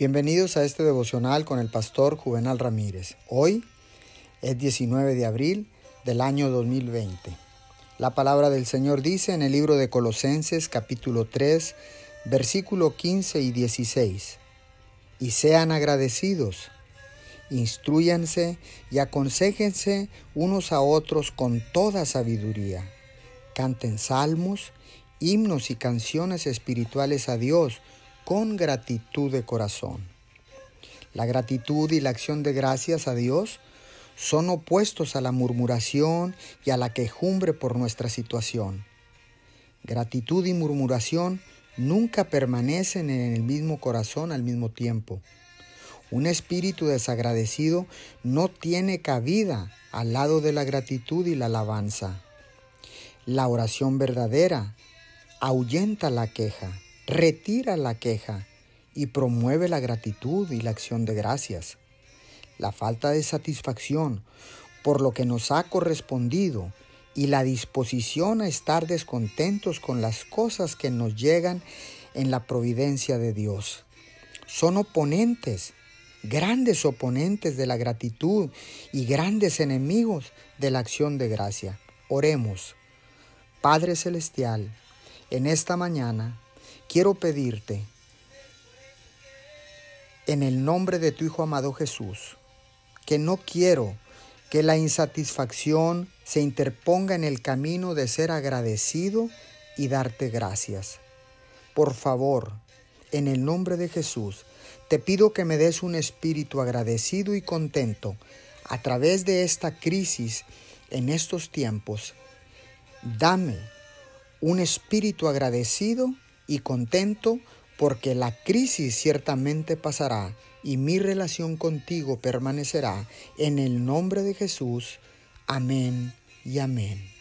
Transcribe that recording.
Bienvenidos a este devocional con el pastor Juvenal Ramírez. Hoy es 19 de abril del año 2020. La palabra del Señor dice en el libro de Colosenses capítulo 3, versículo 15 y 16. Y sean agradecidos, instruyanse y aconsejense unos a otros con toda sabiduría. Canten salmos, himnos y canciones espirituales a Dios con gratitud de corazón. La gratitud y la acción de gracias a Dios son opuestos a la murmuración y a la quejumbre por nuestra situación. Gratitud y murmuración nunca permanecen en el mismo corazón al mismo tiempo. Un espíritu desagradecido no tiene cabida al lado de la gratitud y la alabanza. La oración verdadera ahuyenta la queja retira la queja y promueve la gratitud y la acción de gracias. La falta de satisfacción por lo que nos ha correspondido y la disposición a estar descontentos con las cosas que nos llegan en la providencia de Dios. Son oponentes, grandes oponentes de la gratitud y grandes enemigos de la acción de gracia. Oremos. Padre Celestial, en esta mañana quiero pedirte, en el nombre de tu Hijo amado Jesús, que no quiero que la insatisfacción se interponga en el camino de ser agradecido y darte gracias. Por favor, en el nombre de Jesús, te pido que me des un espíritu agradecido y contento a través de esta crisis en estos tiempos. Dame un espíritu agradecido y contento porque la crisis ciertamente pasará y mi relación contigo permanecerá. En el nombre de Jesús. Amén y amén.